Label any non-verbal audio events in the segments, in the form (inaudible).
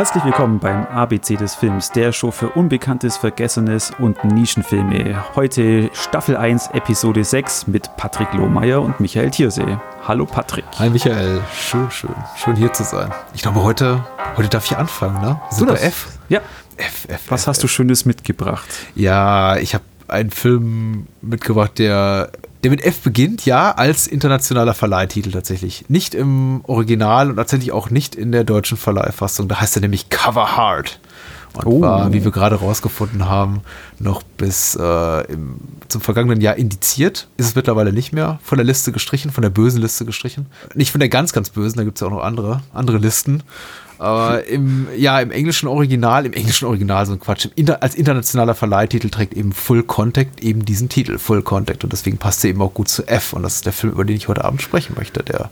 Herzlich willkommen beim ABC des Films, der Show für Unbekanntes, Vergessenes und Nischenfilme. Heute Staffel 1, Episode 6 mit Patrick Lohmeier und Michael Thiersee. Hallo Patrick. Hi Michael, schön, schön, schön hier zu sein. Ich glaube, heute, heute darf ich anfangen, ne? Sind du bei F? Ja. F, F, Was F, hast du Schönes mitgebracht? Ja, ich habe einen Film mitgebracht, der der mit F beginnt, ja, als internationaler Verleihtitel tatsächlich. Nicht im Original und tatsächlich auch nicht in der deutschen Verleihfassung. Da heißt er nämlich Cover Hard. Und oh. war, wie wir gerade rausgefunden haben, noch bis äh, im, zum vergangenen Jahr indiziert. Ist es mittlerweile nicht mehr. Von der Liste gestrichen, von der bösen Liste gestrichen. Nicht von der ganz, ganz bösen, da gibt es ja auch noch andere, andere Listen. Aber im, ja, im englischen Original, im englischen Original so ein Quatsch. Inter, als internationaler Verleihtitel trägt eben Full Contact eben diesen Titel, Full Contact. Und deswegen passt er eben auch gut zu F. Und das ist der Film, über den ich heute Abend sprechen möchte, der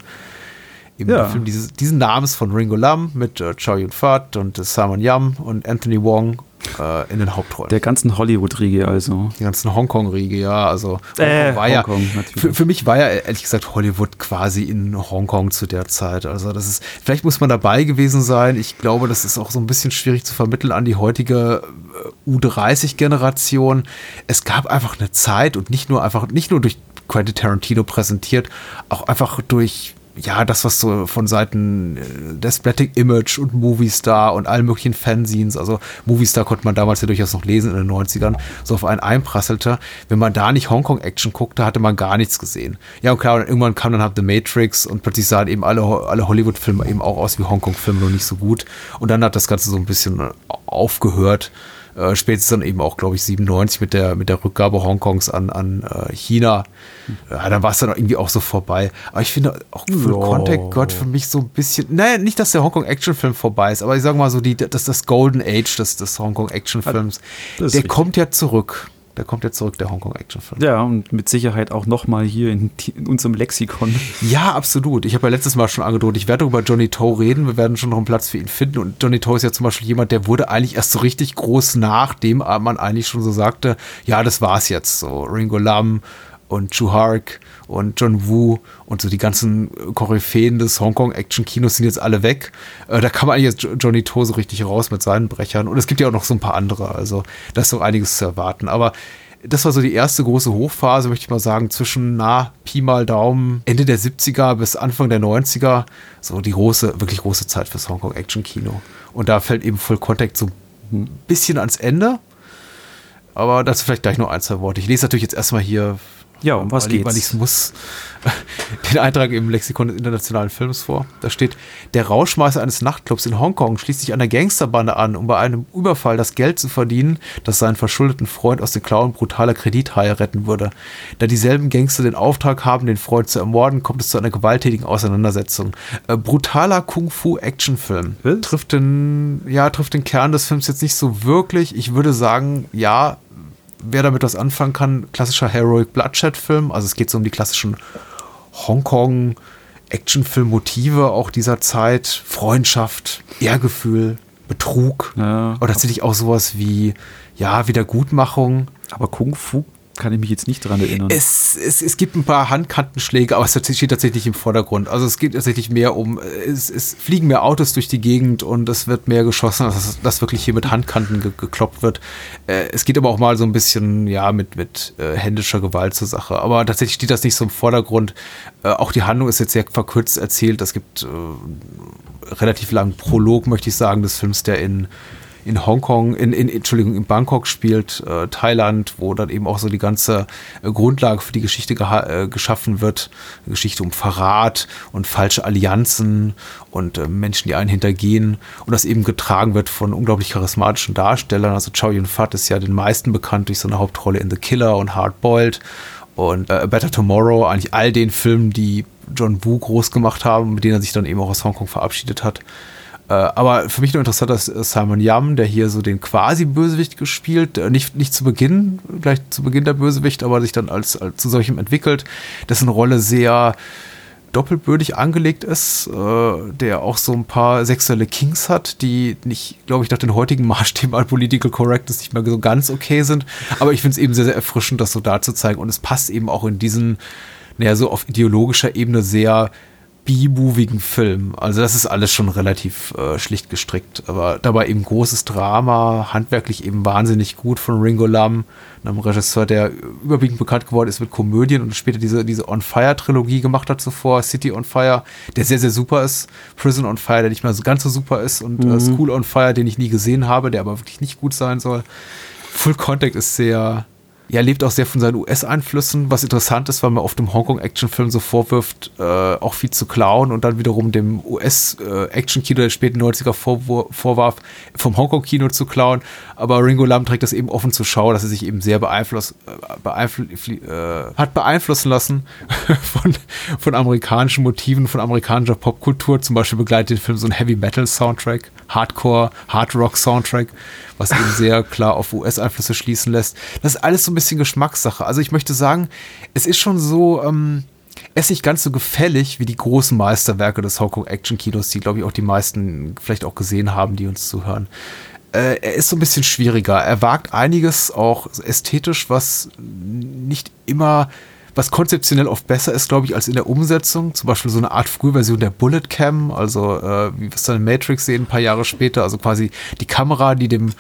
eben ja. der Film dieses, diesen Namens von Ringo Lam mit äh, Chow Yun-Fat und äh, Simon Yam und Anthony Wong äh, in den Hauptrollen. Der ganzen Hollywood-Riege also. Die ganzen Hongkong-Riege, ja. Also äh, war Hongkong, ja, für, für, mich war ja ehrlich gesagt Hollywood quasi in Hongkong zu der Zeit. Also das ist, vielleicht muss man dabei gewesen sein. Ich glaube, das ist auch so ein bisschen schwierig zu vermitteln an die heutige äh, U30-Generation. Es gab einfach eine Zeit und nicht nur einfach, nicht nur durch Quentin Tarantino präsentiert, auch einfach durch ja, das, was so von Seiten äh, der Splatic Image und Movistar und allen möglichen Fanzines, also Movistar konnte man damals ja durchaus noch lesen in den 90ern, so auf einen einprasselte. Wenn man da nicht Hongkong-Action guckte, hatte man gar nichts gesehen. Ja, und klar, irgendwann kam dann halt The Matrix und plötzlich sahen eben alle, alle Hollywood-Filme eben auch aus wie Hongkong-Filme, nur nicht so gut. Und dann hat das Ganze so ein bisschen aufgehört. Äh, spätestens dann eben auch, glaube ich, 97 mit der, mit der Rückgabe Hongkongs an, an äh, China. Ja, dann war es dann irgendwie auch so vorbei. Aber ich finde auch Full oh. Contact gehört für mich so ein bisschen, naja, nicht, dass der Hongkong-Action-Film vorbei ist, aber ich sage mal so, die, das, das Golden Age des, des Hongkong-Action-Films, der richtig. kommt ja zurück. Der kommt ja zurück, der Hongkong-Action-Film. Ja, und mit Sicherheit auch nochmal hier in, in, unserem Lexikon. Ja, absolut. Ich habe ja letztes Mal schon angedroht, ich werde über Johnny Toe reden. Wir werden schon noch einen Platz für ihn finden. Und Johnny Toe ist ja zum Beispiel jemand, der wurde eigentlich erst so richtig groß, nachdem man eigentlich schon so sagte, ja, das war's jetzt. So Ringo Lam, und Chu Hark und John Woo und so die ganzen Koryphäen des Hongkong-Action-Kinos sind jetzt alle weg. Äh, da kann man eigentlich jetzt Johnny To so richtig raus mit seinen Brechern. Und es gibt ja auch noch so ein paar andere. Also da ist noch einiges zu erwarten. Aber das war so die erste große Hochphase, möchte ich mal sagen, zwischen, na, Pi mal Daumen, Ende der 70er bis Anfang der 90er. So die große, wirklich große Zeit fürs Hongkong-Action-Kino. Und da fällt eben Full Contact so ein bisschen ans Ende. Aber dazu vielleicht gleich noch ein, zwei Worte. Ich lese natürlich jetzt erstmal hier ja, um was weil geht's? weil ich muss, (laughs) den Eintrag im Lexikon des internationalen Films vor. Da steht, der Rauschmeißer eines Nachtclubs in Hongkong schließt sich einer Gangsterbande an, um bei einem Überfall das Geld zu verdienen, das seinen verschuldeten Freund aus den Klauen brutaler Kredithaie retten würde. Da dieselben Gangster den Auftrag haben, den Freund zu ermorden, kommt es zu einer gewalttätigen Auseinandersetzung. Äh, brutaler Kung-Fu-Actionfilm. Trifft den, ja, trifft den Kern des Films jetzt nicht so wirklich. Ich würde sagen, ja, wer damit was anfangen kann, klassischer Heroic Bloodshed-Film. Also es geht so um die klassischen Hongkong Actionfilm-Motive auch dieser Zeit. Freundschaft, Ehrgefühl, Betrug. Ja. Oder tatsächlich auch sowas wie, ja, Wiedergutmachung. Aber Kung Fu kann ich mich jetzt nicht daran erinnern. Es, es, es gibt ein paar Handkantenschläge, aber es steht tatsächlich im Vordergrund. Also es geht tatsächlich mehr um, es, es fliegen mehr Autos durch die Gegend und es wird mehr geschossen, als dass wirklich hier mit Handkanten ge gekloppt wird. Äh, es geht aber auch mal so ein bisschen, ja, mit, mit äh, händischer Gewalt zur Sache. Aber tatsächlich steht das nicht so im Vordergrund. Äh, auch die Handlung ist jetzt sehr verkürzt erzählt. Es gibt äh, relativ langen Prolog, möchte ich sagen, des Films, der in in Hongkong, in, in, Entschuldigung, in Bangkok spielt, äh, Thailand, wo dann eben auch so die ganze äh, Grundlage für die Geschichte äh, geschaffen wird. Eine Geschichte um Verrat und falsche Allianzen und äh, Menschen, die einen hintergehen. Und das eben getragen wird von unglaublich charismatischen Darstellern. Also Chow Yun-Fat ist ja den meisten bekannt durch seine Hauptrolle in The Killer und Hard Boiled und äh, Better Tomorrow, eigentlich all den Filmen, die John Woo groß gemacht haben, mit denen er sich dann eben auch aus Hongkong verabschiedet hat. Äh, aber für mich nur interessant, dass Simon Yam, der hier so den quasi Bösewicht gespielt, äh, nicht, nicht zu Beginn, gleich zu Beginn der Bösewicht, aber sich dann als, als zu solchem entwickelt, dessen Rolle sehr doppelbödig angelegt ist, äh, der auch so ein paar sexuelle Kings hat, die nicht, glaube ich, nach den heutigen Maßstäben an Political Correctness nicht mehr so ganz okay sind. Aber ich finde es eben sehr, sehr erfrischend, das so darzuzeigen. Und es passt eben auch in diesen, naja, so auf ideologischer Ebene sehr B-movigen Film. Also das ist alles schon relativ äh, schlicht gestrickt, aber dabei eben großes Drama, handwerklich eben wahnsinnig gut von Ringo Lam, einem Regisseur, der überwiegend bekannt geworden ist mit Komödien und später diese, diese On Fire Trilogie gemacht hat zuvor, City on Fire, der sehr, sehr super ist, Prison on Fire, der nicht mal so ganz so super ist und äh, mhm. äh, School on Fire, den ich nie gesehen habe, der aber wirklich nicht gut sein soll. Full Contact ist sehr, ja, lebt auch sehr von seinen US-Einflüssen, was interessant ist, weil man oft im Hongkong-Action-Film so vorwirft, äh, auch viel zu klauen und dann wiederum dem US-Action-Kino der späten 90er vorwarf, vom Hongkong-Kino zu klauen. Aber Ringo Lam trägt das eben offen zur Schau, dass er sich eben sehr beeinflusst, äh, beeinflu äh, hat beeinflussen lassen (laughs) von, von amerikanischen Motiven, von amerikanischer Popkultur. Zum Beispiel begleitet den Film so ein Heavy-Metal-Soundtrack, Hardcore, Hard-Rock-Soundtrack was eben sehr (laughs) klar auf US-Einflüsse schließen lässt. Das ist alles so ein bisschen Geschmackssache. Also ich möchte sagen, es ist schon so, ähm, er ist nicht ganz so gefällig wie die großen Meisterwerke des Hongkong-Action-Kinos, die, glaube ich, auch die meisten vielleicht auch gesehen haben, die uns zuhören. Äh, er ist so ein bisschen schwieriger. Er wagt einiges auch ästhetisch, was nicht immer was konzeptionell oft besser ist, glaube ich, als in der Umsetzung. Zum Beispiel so eine Art Frühversion der Bullet Cam, also äh, wie wir es dann in Matrix sehen, ein paar Jahre später. Also quasi die Kamera, die dem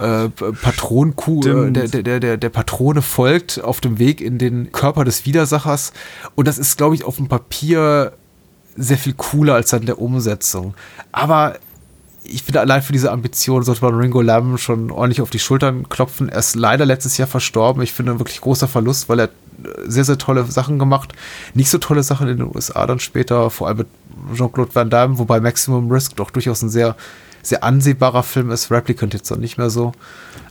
äh, Patronenkuh, äh, der, der, der, der Patrone folgt auf dem Weg in den Körper des Widersachers. Und das ist, glaube ich, auf dem Papier sehr viel cooler als dann der Umsetzung. Aber ich finde, allein für diese Ambition sollte man Ringo Lam schon ordentlich auf die Schultern klopfen. Er ist leider letztes Jahr verstorben. Ich finde, ein wirklich großer Verlust, weil er sehr, sehr tolle Sachen gemacht. Nicht so tolle Sachen in den USA dann später, vor allem mit Jean-Claude Van Damme, wobei Maximum Risk doch durchaus ein sehr, sehr ansehbarer Film ist. Replicant jetzt noch nicht mehr so.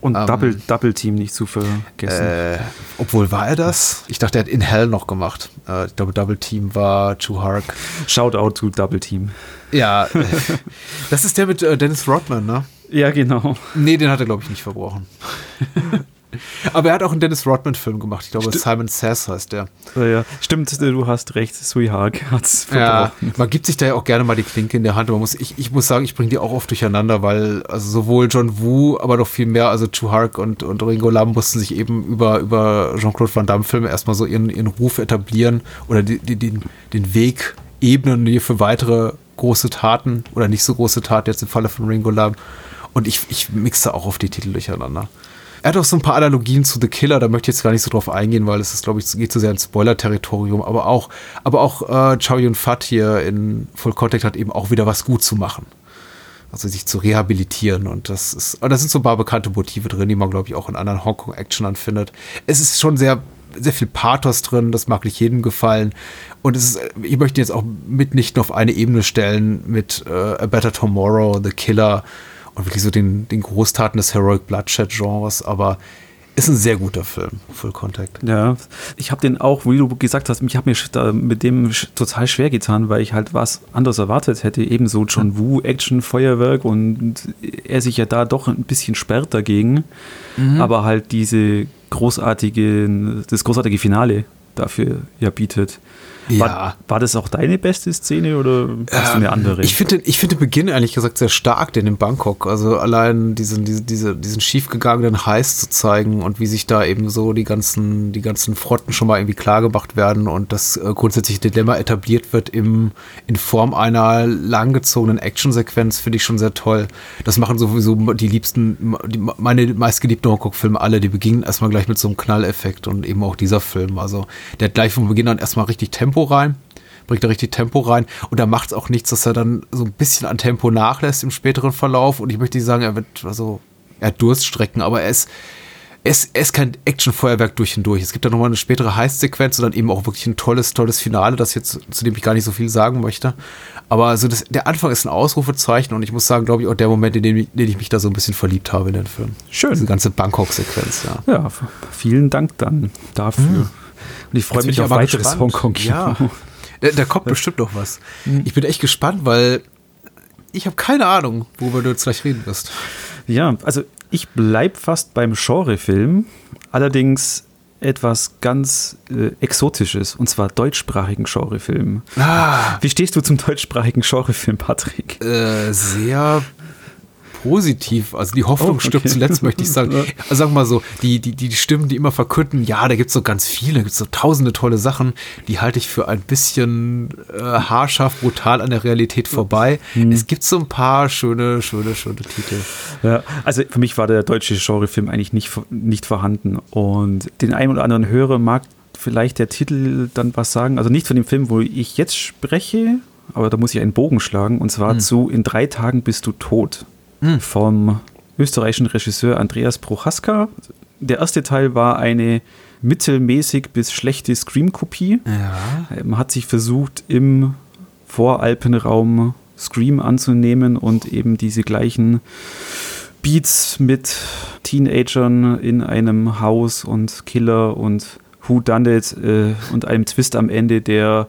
Und ähm, Double, Double Team nicht zu vergessen. Äh, obwohl war er das? Ich dachte, er hat In Hell noch gemacht. Äh, ich glaube, Double Team war Too Hark. Shoutout to Double Team. Ja, das ist der mit äh, Dennis Rodman, ne? Ja, genau. Nee, den hat er, glaube ich, nicht verbrochen. (laughs) Aber er hat auch einen Dennis Rodman-Film gemacht. Ich glaube, Sti Simon Sass heißt der. Ja, ja. Stimmt, du hast recht. Sui Hark hat es ja, Man gibt sich da ja auch gerne mal die Klinke in der Hand. Man muss, ich, ich muss sagen, ich bringe die auch oft durcheinander, weil also sowohl John Woo, aber noch viel mehr, also Chu Hark und, und Ringo Lam mussten sich eben über, über Jean-Claude Van Damme-Filme erstmal so ihren, ihren Ruf etablieren oder die, die, den, den Weg ebnen für weitere große Taten oder nicht so große Taten, jetzt im Falle von Ringo Lam. Und ich, ich mixe auch auf die Titel durcheinander. Er hat auch so ein paar Analogien zu The Killer, da möchte ich jetzt gar nicht so drauf eingehen, weil es ist, glaube ich, geht zu sehr ins Spoiler-Territorium. Aber auch, aber auch äh, Chow Yun-Fat hier in Full Contact hat eben auch wieder was gut zu machen. Also sich zu rehabilitieren. Und das ist, da sind so ein paar bekannte Motive drin, die man, glaube ich, auch in anderen Hongkong-Actionern findet. Es ist schon sehr, sehr viel Pathos drin, das mag nicht jedem gefallen. Und es ist, ich möchte jetzt auch mitnichten auf eine Ebene stellen mit äh, A Better Tomorrow, The Killer und wirklich so den, den Großtaten des Heroic Bloodshed-Genres, aber ist ein sehr guter Film, Full Contact. Ja, ich habe den auch, wie du gesagt hast, ich habe mir mit dem total schwer getan, weil ich halt was anderes erwartet hätte. Ebenso John Woo, Action, Feuerwerk und er sich ja da doch ein bisschen sperrt dagegen. Mhm. Aber halt diese großartige, das großartige Finale dafür ja bietet. Ja. War, war, das auch deine beste Szene oder hast du eine andere? Ich finde ich find den Beginn ehrlich gesagt sehr stark, den in Bangkok. Also allein diesen, diese, diese, diesen schiefgegangenen Heiß zu zeigen und wie sich da eben so die ganzen, die ganzen Fronten schon mal irgendwie klar gemacht werden und das äh, grundsätzliche Dilemma etabliert wird im, in Form einer langgezogenen Actionsequenz, finde ich schon sehr toll. Das machen sowieso die liebsten, die, meine meistgeliebten Hongkong-Filme alle, die beginnen erstmal gleich mit so einem Knalleffekt und eben auch dieser Film. Also der hat gleich von Beginn an erstmal richtig Tempo rein, bringt da richtig Tempo rein und da macht es auch nichts, dass er dann so ein bisschen an Tempo nachlässt im späteren Verlauf und ich möchte nicht sagen, er wird also er hat Durststrecken, aber er ist es, es ist kein Actionfeuerwerk durch und durch. Es gibt da nochmal eine spätere Heißsequenz und dann eben auch wirklich ein tolles, tolles Finale, das jetzt, zu dem ich gar nicht so viel sagen möchte. Aber also das, der Anfang ist ein Ausrufezeichen und ich muss sagen, glaube ich, auch der Moment, in dem, in dem ich mich da so ein bisschen verliebt habe in den Film. Schön. Diese ganze Bangkok-Sequenz, ja. Ja, vielen Dank dann dafür. Mhm. Und ich freue mich auf weiteres Hongkong-Kino. Ja, (laughs) da, da kommt bestimmt noch was. Mhm. Ich bin echt gespannt, weil ich habe keine Ahnung, worüber du jetzt gleich reden wirst. Ja, also ich bleibe fast beim Genrefilm, allerdings etwas ganz äh, Exotisches, und zwar deutschsprachigen Genrefilm. Ah. Wie stehst du zum deutschsprachigen Genrefilm, Patrick? Äh, sehr positiv. Also die Hoffnung Oh, okay. stirbt zuletzt, möchte ich sagen. (laughs) Also wir mal so, die, die, die Stimmen, die immer verkünden, ja, da gibt's so ganz viele, da gibt's so tausende tolle Sachen, die halte ich für ein bisschen äh, haarscharf, brutal an der Realität vorbei. Hm. Es gibt so ein paar schöne, schöne, schöne Titel. Ja, also für mich war der deutsche Genrefilm eigentlich nicht, nicht vorhanden. Und den einen oder anderen Hörer mag vielleicht der Titel dann was sagen. Also nicht von dem Film, wo ich jetzt spreche, aber da muss ich einen Bogen schlagen. Und zwar Hm. zu In drei Tagen bist du tot Hm. vom österreichischen Regisseur Andreas Prochaska. Der erste Teil war eine mittelmäßig bis schlechte Scream-Kopie. Ja. Man hat sich versucht, im Voralpenraum Scream anzunehmen und eben diese gleichen Beats mit Teenagern in einem Haus und Killer und Who Done It äh, und einem Twist am Ende, der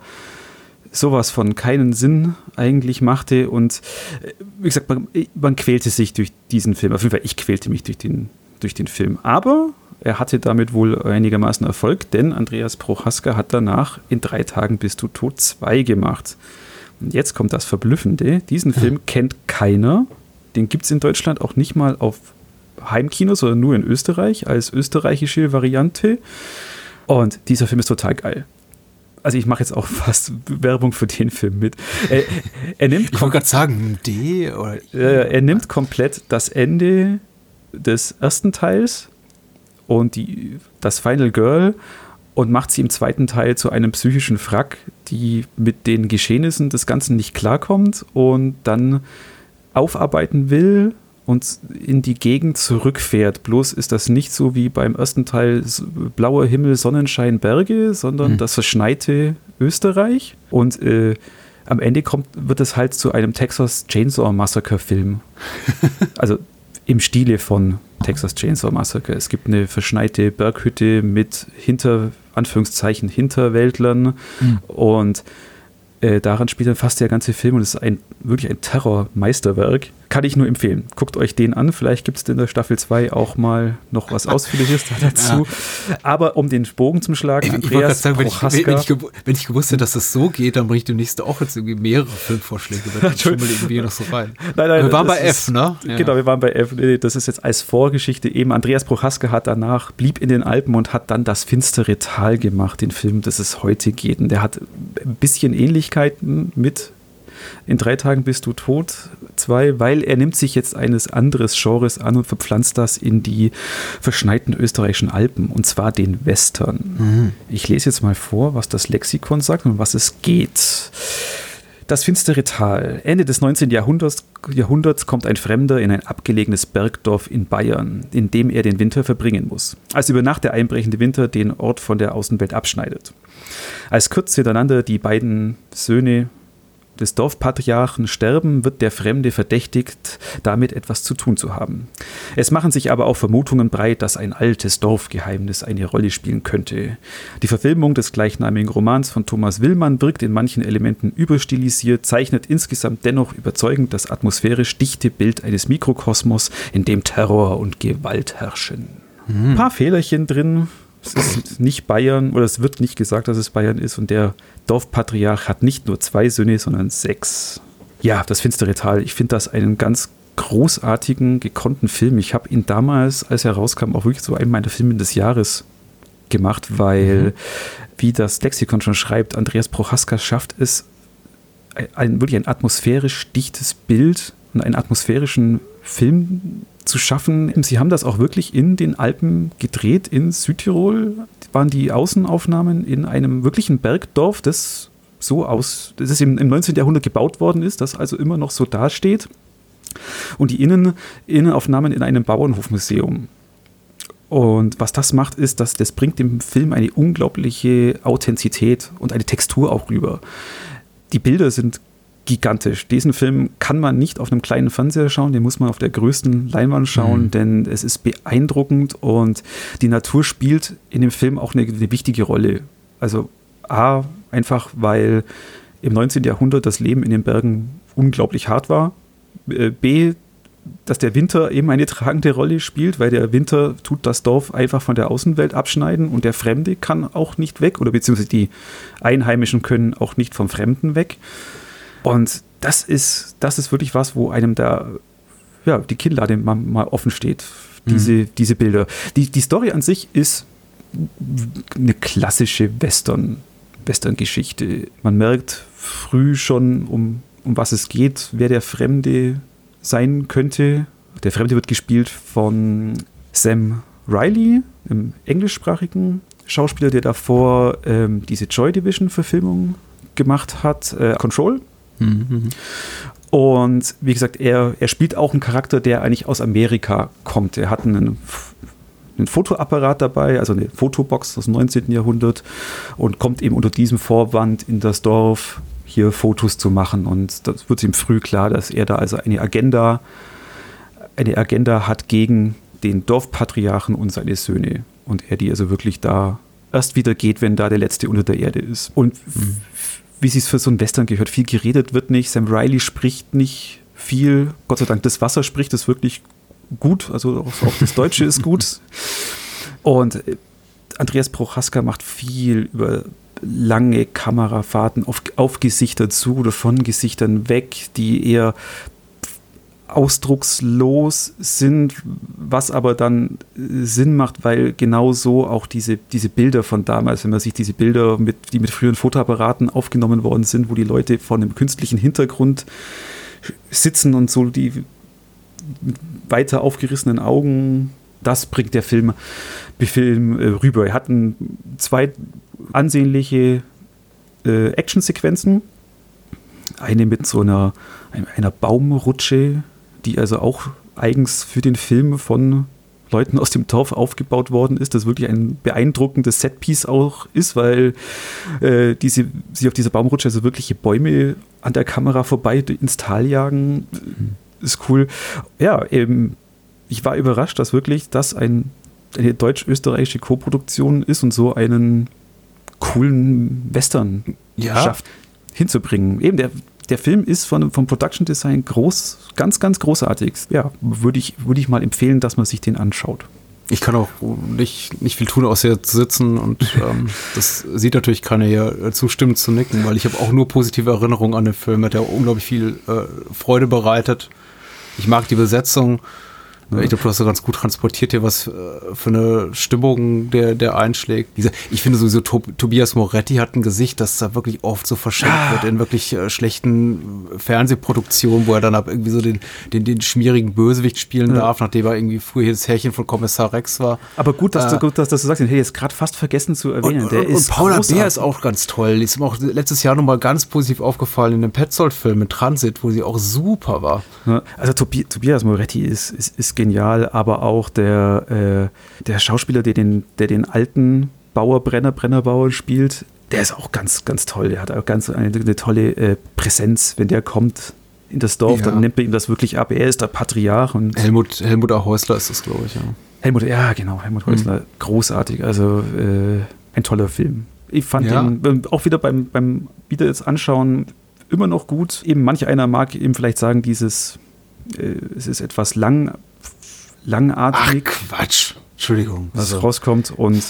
sowas von keinen Sinn eigentlich machte. Und äh, wie gesagt, man, man quälte sich durch diesen Film. Auf jeden Fall, ich quälte mich durch den, durch den Film. Aber er hatte damit wohl einigermaßen Erfolg, denn Andreas Prochaska hat danach in drei Tagen bist du tot 2 gemacht. Und jetzt kommt das Verblüffende. Diesen Film (laughs) kennt keiner. Den gibt es in Deutschland auch nicht mal auf Heimkino, sondern nur in Österreich als österreichische Variante. Und dieser Film ist total geil. Also ich mache jetzt auch (laughs) fast Werbung für den Film mit. Er, er nimmt Ich wollte gerade sagen, D oder äh, er nimmt komplett das Ende des ersten Teils und die, das Final Girl und macht sie im zweiten Teil zu einem psychischen Frack, die mit den Geschehnissen des Ganzen nicht klarkommt und dann aufarbeiten will und in die Gegend zurückfährt. Bloß ist das nicht so wie beim ersten Teil blauer Himmel, Sonnenschein, Berge, sondern Mhm. das verschneite Österreich. Und äh, am Ende kommt, wird es halt zu einem Texas Chainsaw Massacre Film. (laughs) also im Stile von Texas Chainsaw Massacre. Es gibt eine verschneite Berghütte mit hinter, Anführungszeichen, Hinterwäldlern Mhm. und äh, daran spielt dann fast der ganze Film und es ist ein, wirklich ein Terrormeisterwerk. Kann ich nur empfehlen. Guckt euch den an. Vielleicht gibt es in der Staffel 2 auch mal noch was (laughs) Ausführliches dazu. Aber um den Bogen zum Schlagen, Ich, ich Andreas sagen, wenn ich, wenn, ich, wenn ich gewusst hätte, dass das so geht, dann bringe ich demnächst auch jetzt irgendwie mehrere Filmvorschläge schummel irgendwie noch so rein. (laughs) Nein, nein, wir waren bei ist- F, ne? Ja. Genau, wir waren bei F. Das ist jetzt als Vorgeschichte eben. Andreas Prochaska hat danach, blieb in den Alpen und hat dann das finstere Tal gemacht, den Film, das es heute geht. Und der hat ein bisschen Ähnlichkeiten mit In drei Tagen bist du tot 2, weil er nimmt sich jetzt eines anderes Genres an und verpflanzt das in die verschneiten österreichischen Alpen, und zwar den Western. Ich lese jetzt mal vor, was das Lexikon sagt und um was es geht. Das finstere Tal. Ende des 19. Jahrhunderts, Jahrhunderts kommt ein Fremder in ein abgelegenes Bergdorf in Bayern, in dem er den Winter verbringen muss. Als über Nacht der einbrechende Winter den Ort von der Außenwelt abschneidet. Als kurz hintereinander die beiden Söhne des Dorfpatriarchen sterben, wird der Fremde verdächtigt, damit etwas zu tun zu haben. Es machen sich aber auch Vermutungen breit, dass ein altes Dorfgeheimnis eine Rolle spielen könnte. Die Verfilmung des gleichnamigen Romans von Thomas Willmann wirkt in manchen Elementen überstilisiert, zeichnet insgesamt dennoch überzeugend das atmosphärisch dichte Bild eines Mikrokosmos, in dem Terror und Gewalt herrschen. Ein paar Fehlerchen drin. Es ist nicht Bayern oder es wird nicht gesagt, dass es Bayern ist und der Dorfpatriarch hat nicht nur zwei Söhne, sondern sechs. Ja, das finstere Tal. Ich finde das einen ganz großartigen, gekonnten Film. Ich habe ihn damals, als er rauskam, auch wirklich so einen meiner Filme des Jahres gemacht, weil, wie das Lexikon schon schreibt, Andreas Prochaska schafft es, ein, wirklich ein atmosphärisch dichtes Bild und einen atmosphärischen Film zu schaffen. Sie haben das auch wirklich in den Alpen gedreht, in Südtirol waren die Außenaufnahmen in einem wirklichen Bergdorf, das so aus, das ist im, im 19. Jahrhundert gebaut worden ist, das also immer noch so dasteht. Und die Innen, Innenaufnahmen in einem Bauernhofmuseum. Und was das macht, ist, dass das bringt dem Film eine unglaubliche Authentizität und eine Textur auch rüber. Die Bilder sind gigantisch. Diesen Film kann man nicht auf einem kleinen Fernseher schauen, den muss man auf der größten Leinwand schauen, mhm. denn es ist beeindruckend und die Natur spielt in dem Film auch eine, eine wichtige Rolle. Also A, einfach weil im 19. Jahrhundert das Leben in den Bergen unglaublich hart war. B, dass der Winter eben eine (laughs) tragende Rolle spielt, weil der Winter tut das Dorf einfach von der Außenwelt abschneiden und der Fremde kann auch nicht weg oder beziehungsweise die Einheimischen können auch nicht vom Fremden weg. Und das ist, das ist wirklich was, wo einem da ja, die Kinnlade mal, mal offen steht. Diese, mhm. diese Bilder. Die, die Story an sich ist eine klassische Western, Western-Geschichte. Man merkt früh schon, um, um was es geht, wer der Fremde sein könnte. Der Fremde wird gespielt von Sam Riley, im englischsprachigen Schauspieler, der davor ähm, diese Joy Division-Verfilmung gemacht hat, äh, Control. Mhm. Und wie gesagt, er, er spielt auch einen Charakter, der eigentlich aus Amerika kommt. Er hat einen, einen Fotoapparat dabei, also eine Fotobox aus dem 19. Jahrhundert und kommt eben unter diesem Vorwand in das Dorf, hier Fotos zu machen. Und das wird ihm früh klar, dass er da also eine Agenda, eine Agenda hat gegen den Dorfpatriarchen und seine Söhne. Und er die also wirklich da erst wieder geht, wenn da der Letzte unter der Erde ist. Und mhm. Wie es für so ein Western gehört, viel geredet wird nicht. Sam Riley spricht nicht viel. Gott sei Dank, das Wasser spricht es wirklich gut. Also auch, auch das Deutsche ist gut. (laughs) Und äh, Andreas Prochaska macht viel über lange Kamerafahrten auf, auf Gesichter zu oder von Gesichtern weg, die eher ausdruckslos sind, was aber dann äh, Sinn macht, weil genau so auch diese, diese Bilder von damals, wenn man sich diese Bilder, mit, die mit früheren Fotoapparaten aufgenommen worden sind, wo die Leute vor einem künstlichen Hintergrund sitzen und so die weiter aufgerissenen Augen, das bringt der Film, Film äh, rüber. Er hat ein, zwei ansehnliche äh, Actionsequenzen. Eine mit so einer, einer Baumrutsche, die also auch eigens für den Film von Leuten aus dem Dorf aufgebaut worden ist, das wirklich ein beeindruckendes Setpiece auch ist, weil äh, diese, sie auf dieser Baumrutsche also wirkliche Bäume an der Kamera vorbei ins Tal jagen, mhm. ist cool. Ja, ähm, ich war überrascht, dass wirklich das ein, eine deutsch-österreichische Koproduktion ist und so einen coolen Western ja. schafft hinzubringen. Eben, der, der Film ist von, vom Production Design groß, ganz, ganz großartig. Ja, würde ich, würde ich mal empfehlen, dass man sich den anschaut. Ich kann auch nicht, nicht viel tun, außer hier zu sitzen und (laughs) ähm, das sieht natürlich keiner hier zustimmen zu nicken, weil ich habe auch nur positive Erinnerungen an den Film, der unglaublich viel äh, Freude bereitet. Ich mag die Besetzung ich glaube, du hast so ganz gut transportiert hier, was äh, für eine Stimmung der, der einschlägt. Ich finde sowieso, Tobias Moretti hat ein Gesicht, das da wirklich oft so verschenkt ah. wird in wirklich äh, schlechten Fernsehproduktionen, wo er dann ab irgendwie so den, den, den schmierigen Bösewicht spielen ja. darf, nachdem er irgendwie früher hier das Härchen von Kommissar Rex war. Aber gut, dass, äh, du, gut, dass, dass du sagst, hey, jetzt gerade fast vergessen zu erwähnen. Und, der und, ist und Paula Bär ist auch ganz toll. Die ist mir auch letztes Jahr nochmal ganz positiv aufgefallen in dem Petzold-Film mit Transit, wo sie auch super war. Ja, also Tobias Moretti ist, ist, ist genial, aber auch der, äh, der Schauspieler, der den, der den alten Bauer, Brenner, Brennerbauer spielt, der ist auch ganz, ganz toll. Der hat auch ganz eine, eine tolle äh, Präsenz, wenn der kommt in das Dorf, ja. dann nimmt man ihm das wirklich ab. Er ist der Patriarch. Und Helmut, Helmut Häusler ist das, glaube ich, ja. Helmut, ja, genau, Helmut Häusler, mhm. großartig. Also äh, ein toller Film. Ich fand ja. den ähm, auch wieder beim, beim wieder jetzt anschauen immer noch gut. Eben manch einer mag eben vielleicht sagen, dieses, äh, es ist etwas lang, langatmig. Ach, Quatsch. Entschuldigung. Was also. rauskommt. Und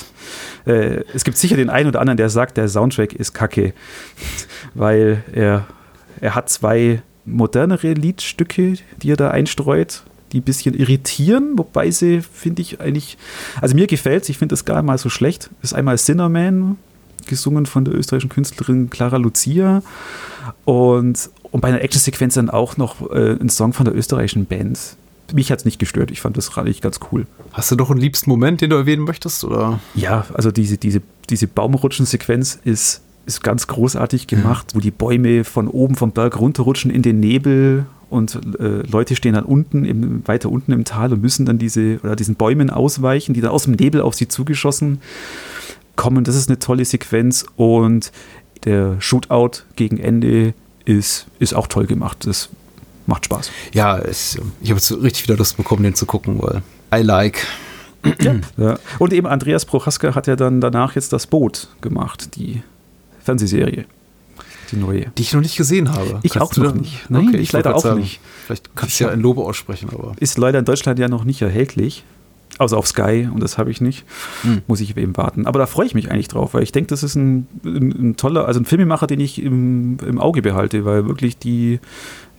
äh, es gibt sicher den einen oder anderen, der sagt, der Soundtrack ist kacke. (laughs) Weil er, er hat zwei modernere Liedstücke, die er da einstreut, die ein bisschen irritieren, wobei sie, finde ich, eigentlich. Also mir gefällt es, ich finde das gar mal so schlecht. Das ist einmal Sinnerman, gesungen von der österreichischen Künstlerin Clara Lucia. Und, und bei einer Actionsequenz dann auch noch äh, ein Song von der österreichischen Band mich hat es nicht gestört. Ich fand das eigentlich ganz cool. Hast du noch einen liebsten Moment, den du erwähnen möchtest? Oder? Ja, also diese, diese, diese Baumrutschen-Sequenz ist, ist ganz großartig gemacht, mhm. wo die Bäume von oben vom Berg runterrutschen in den Nebel und äh, Leute stehen dann unten, im, weiter unten im Tal und müssen dann diese oder diesen Bäumen ausweichen, die dann aus dem Nebel auf sie zugeschossen kommen. Das ist eine tolle Sequenz und der Shootout gegen Ende ist, ist auch toll gemacht. Das macht Spaß. Ja, es, ich habe jetzt richtig wieder Lust bekommen, den zu gucken, weil I like. Ja. (clears throat) ja. Und eben Andreas Prochaska hat ja dann danach jetzt das Boot gemacht, die Fernsehserie. Die neue. Die ich noch nicht gesehen habe. Ich kannst auch noch nicht. Nein, okay, ich, ich leider auch sagen, nicht. Vielleicht kannst du ja ein Lobe aussprechen, aber. Ist leider in Deutschland ja noch nicht erhältlich. Außer auf Sky und das habe ich nicht. Hm. Muss ich eben warten. Aber da freue ich mich eigentlich drauf, weil ich denke, das ist ein, ein, ein, toller, also ein Filmemacher, den ich im, im Auge behalte, weil wirklich die,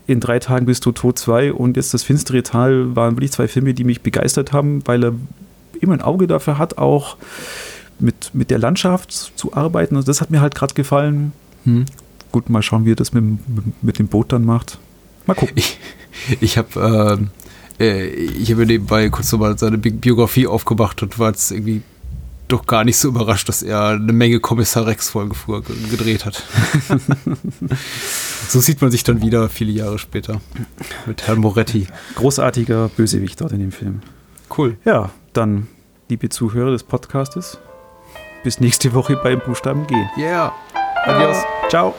in drei Tagen bist du tot 2 und jetzt das finstere Tal waren wirklich zwei Filme, die mich begeistert haben, weil er immer ein Auge dafür hat, auch mit, mit der Landschaft zu arbeiten. Also das hat mir halt gerade gefallen. Hm. Gut, mal schauen, wie er das mit, mit dem Boot dann macht. Mal gucken. Ich, ich habe ähm, äh, ich habe nebenbei kurz nochmal seine Biografie aufgemacht und war jetzt irgendwie doch gar nicht so überrascht, dass er eine Menge Kommissar Rex-Folgen gedreht hat. (laughs) so sieht man sich dann wieder viele Jahre später mit Herrn Moretti. Großartiger Bösewicht dort in dem Film. Cool. Ja, dann, liebe Zuhörer des Podcastes, bis nächste Woche beim Buchstaben G. Yeah. Adios. Ciao.